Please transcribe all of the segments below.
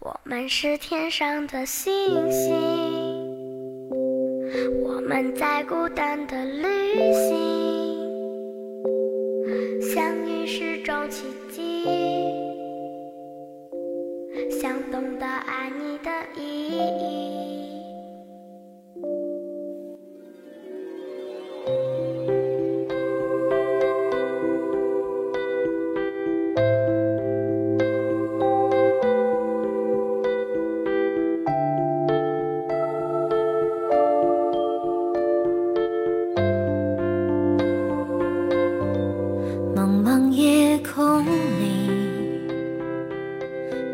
我们是天上的星星，我们在孤单的旅行，相遇是种奇迹，想懂得爱你的意义。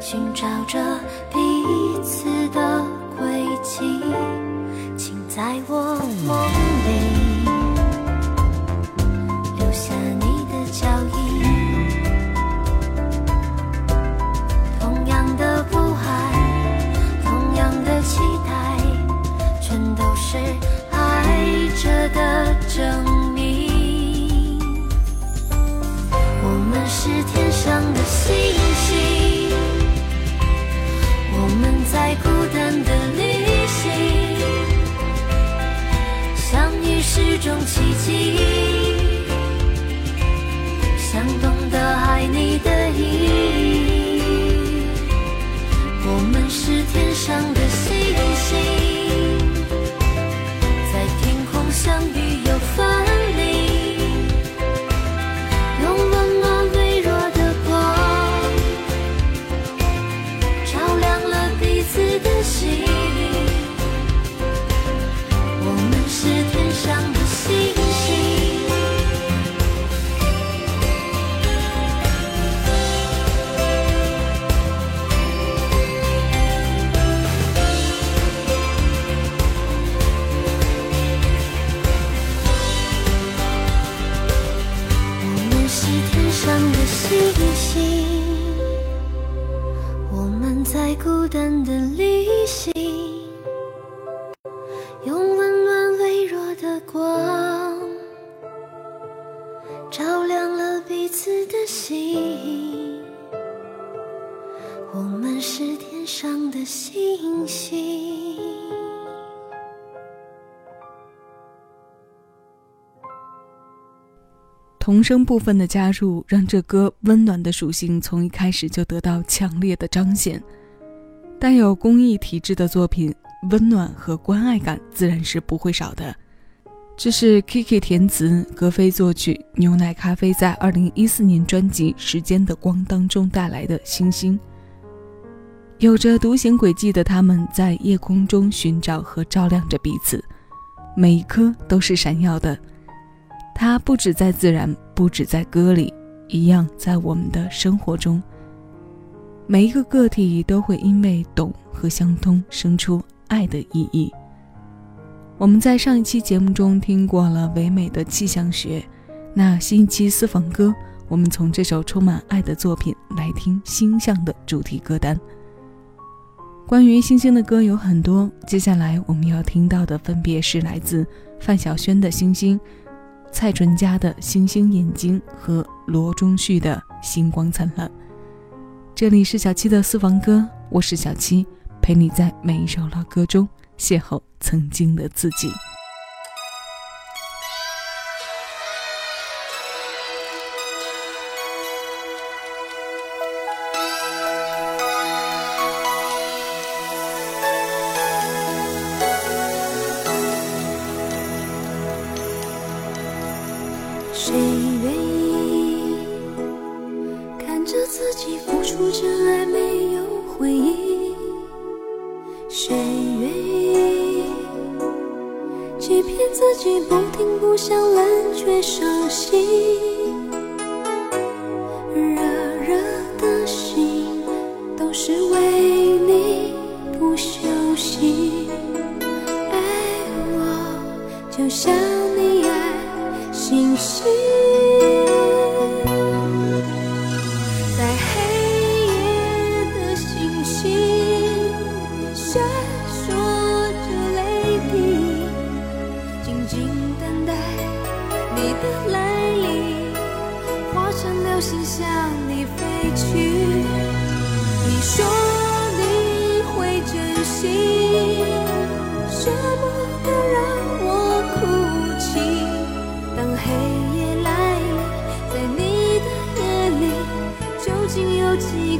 寻找着彼此的轨迹，请在我梦记，想懂得爱你的意义。我们是天上的单的旅行，用温暖微弱的光，照亮了彼此的心。我们是天上的星星。童声部分的加入，让这歌温暖的属性从一开始就得到强烈的彰显。带有公益体质的作品，温暖和关爱感自然是不会少的。这是 Kiki 填词，格飞作曲，牛奶咖啡在2014年专辑《时间的光》当中带来的星星。有着独行轨迹的他们，在夜空中寻找和照亮着彼此，每一颗都是闪耀的。它不止在自然，不止在歌里，一样在我们的生活中。每一个个体都会因为懂和相通生出爱的意义。我们在上一期节目中听过了唯美的气象学那新一期私房歌我们从这首充满爱的作品来听星象的主题歌单。关于星星的歌有很多接下来我们要听到的分别是来自范晓萱的星星蔡淳佳的星星眼睛和罗中旭的星光灿烂。这里是小七的私房歌我是小七陪你在每一首老歌中邂逅曾经的自己。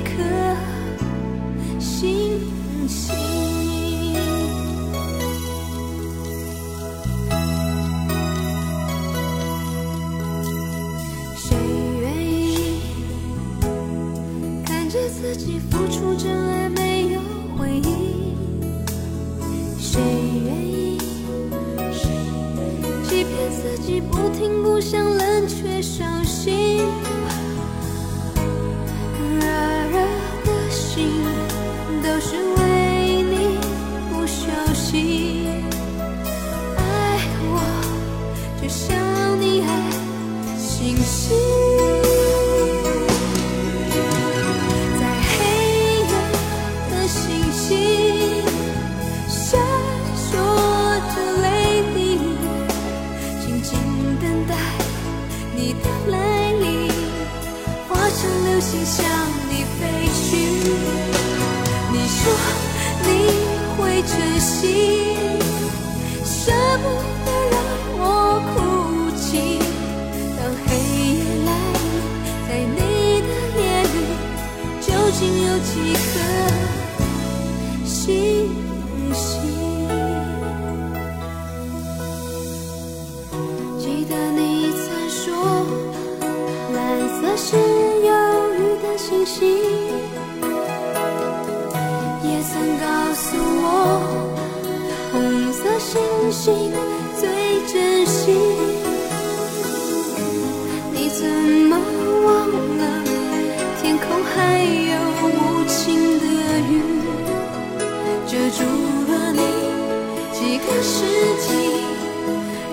一颗心。那是忧郁的星星也曾告诉我，红色星星最珍惜。你怎么忘了？天空还有无情的雨，遮住了你。几个世纪，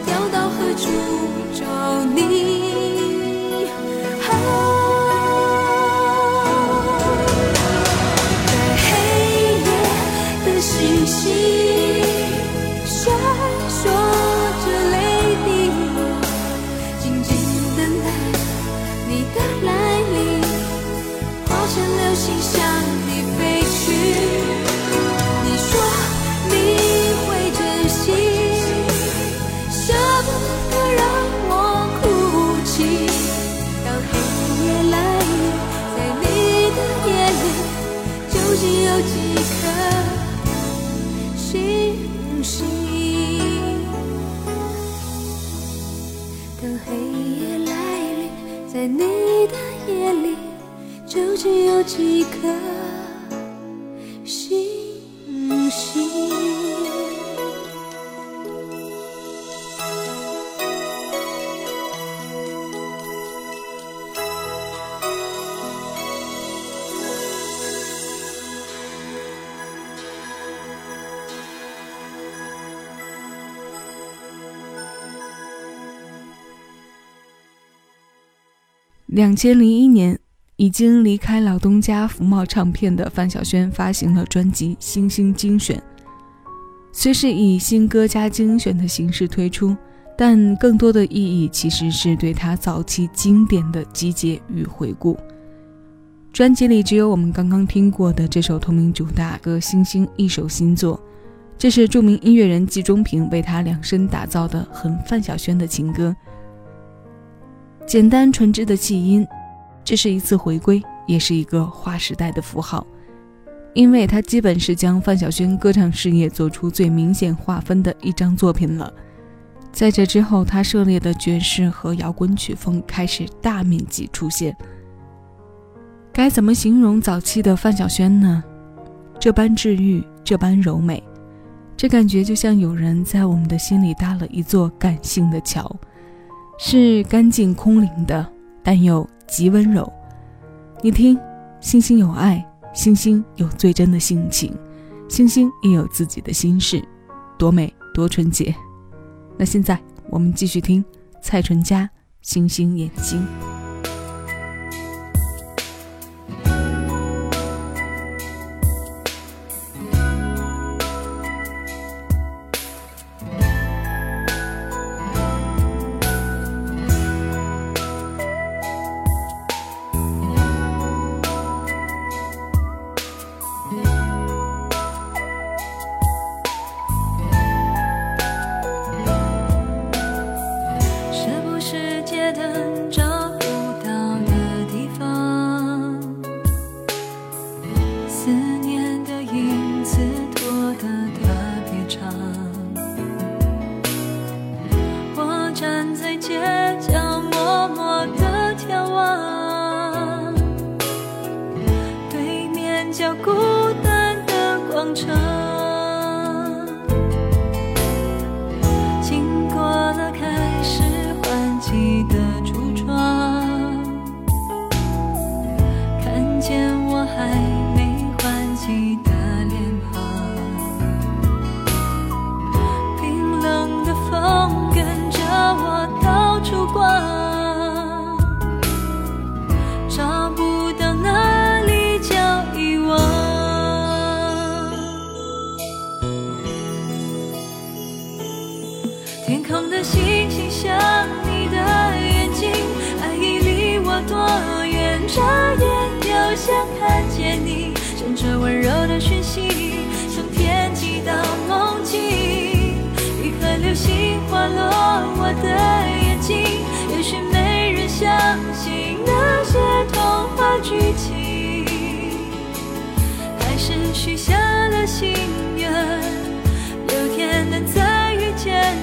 要到何处找你？心向你飞去你说你会珍惜舍不得让我哭泣当黑夜来临在你的眼里究竟有几颗星星当黑夜来临在你的眼里有几颗星星？两千零一年，已经离开老东家福茂唱片的范晓萱发行了专辑《星星精选》，虽是以新歌加精选的形式推出，但更多的意义其实是对他早期经典的集结与回顾。专辑里只有我们刚刚听过的这首同名主打歌《星星》一首新作，这是著名音乐人季中平为他量身打造的很范晓萱的情歌，简单纯质的气音。这是一次回归，也是一个划时代的符号，因为它基本是将范晓萱歌唱事业做出最明显划分的一张作品了。在这之后，他涉猎的爵士和摇滚曲风开始大面积出现。该怎么形容早期的范晓萱呢？这般治愈，这般柔美，这感觉就像有人在我们的心里搭了一座感性的桥，是干净空灵的，但又。极温柔，你听，星星有爱，星星有最真的性情，星星也有自己的心事，多美多纯洁。那现在我们继续听蔡淳佳《星星眼睛》。谢。眨眼又想看见你，枕着温柔的讯息，从天际到梦境，一颗流星划落我的眼睛。也许没人相信那些童话剧情，还是许下了心愿，有天能再遇见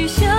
许下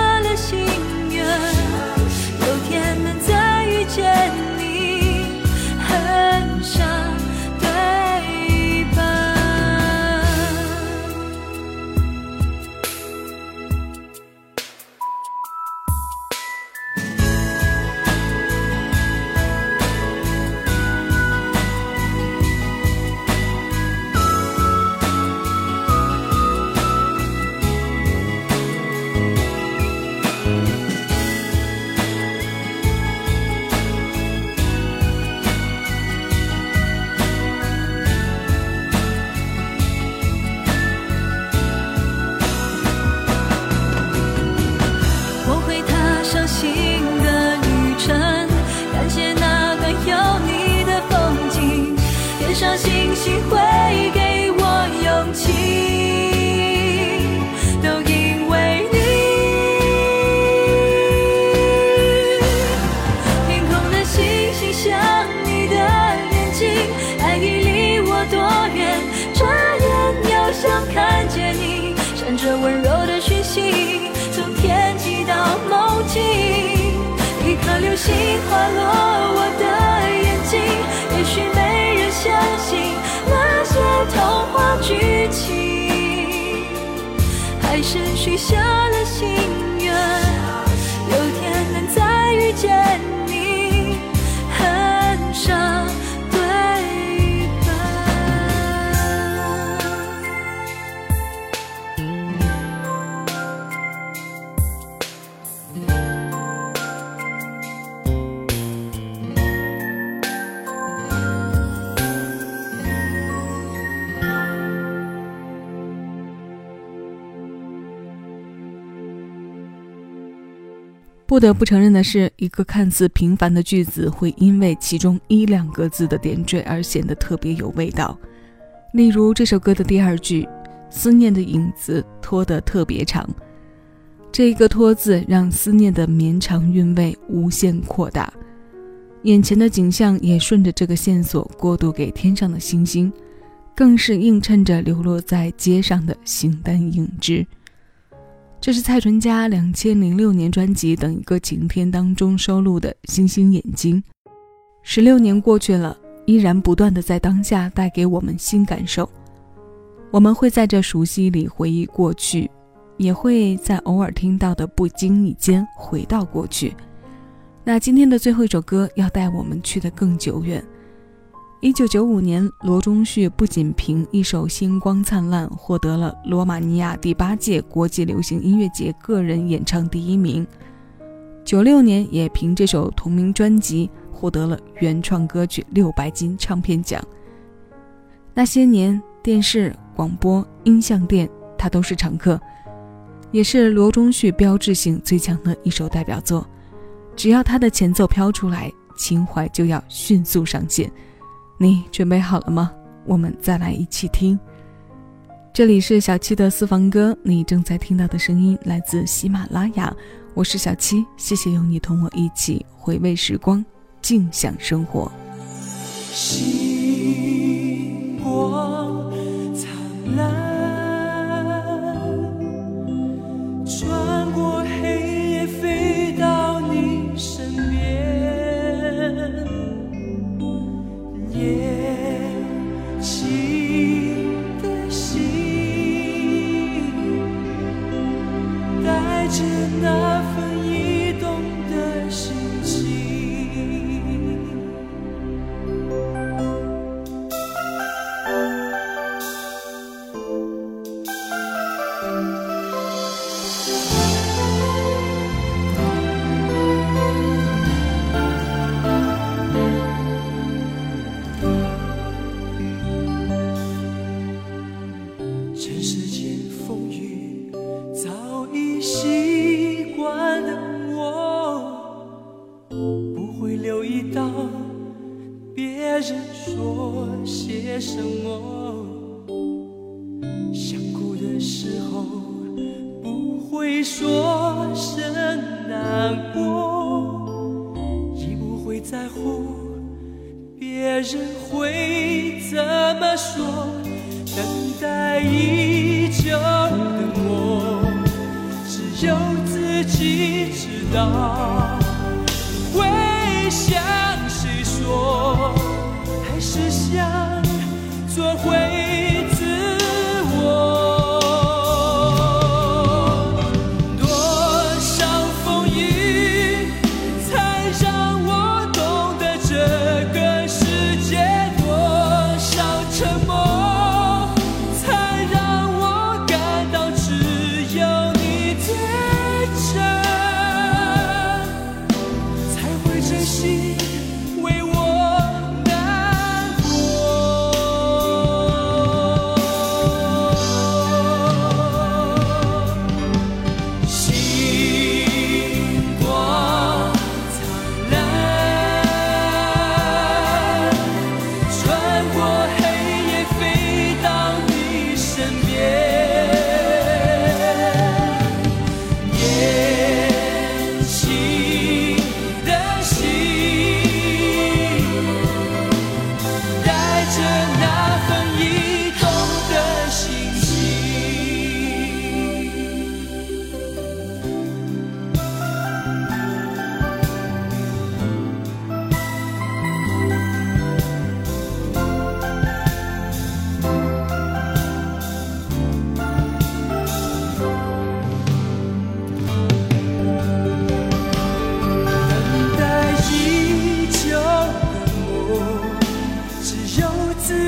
是许不得不承认的是，一个看似平凡的句子，会因为其中一两个字的点缀而显得特别有味道。例如这首歌的第二句：“思念的影子拖得特别长。”这一个“拖”字，让思念的绵长韵味无限扩大，眼前的景象也顺着这个线索过渡给天上的星星，更是映衬着流落在街上的形单影只。这是蔡淳佳两千零六年专辑《等一个晴天》当中收录的《星星眼睛》。十六年过去了，依然不断的在当下带给我们新感受。我们会在这熟悉里回忆过去，也会在偶尔听到的不经意间回到过去。那今天的最后一首歌要带我们去的更久远。一九九五年，罗中旭不仅凭一首《星光灿烂》获得了罗马尼亚第八届国际流行音乐节个人演唱第一名，九六年也凭这首同名专辑获得了原创歌曲六白金唱片奖。那些年，电视、广播、音像店，他都是常客，也是罗中旭标志性最强的一首代表作。只要他的前奏飘出来，情怀就要迅速上线。你准备好了吗？我们再来一起听。这里是小七的私房歌，你正在听到的声音来自喜马拉雅，我是小七，谢谢有你同我一起回味时光，静享生活。想做回？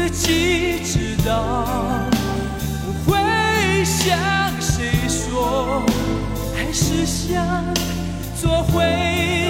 自己知道不会向谁说还是想做回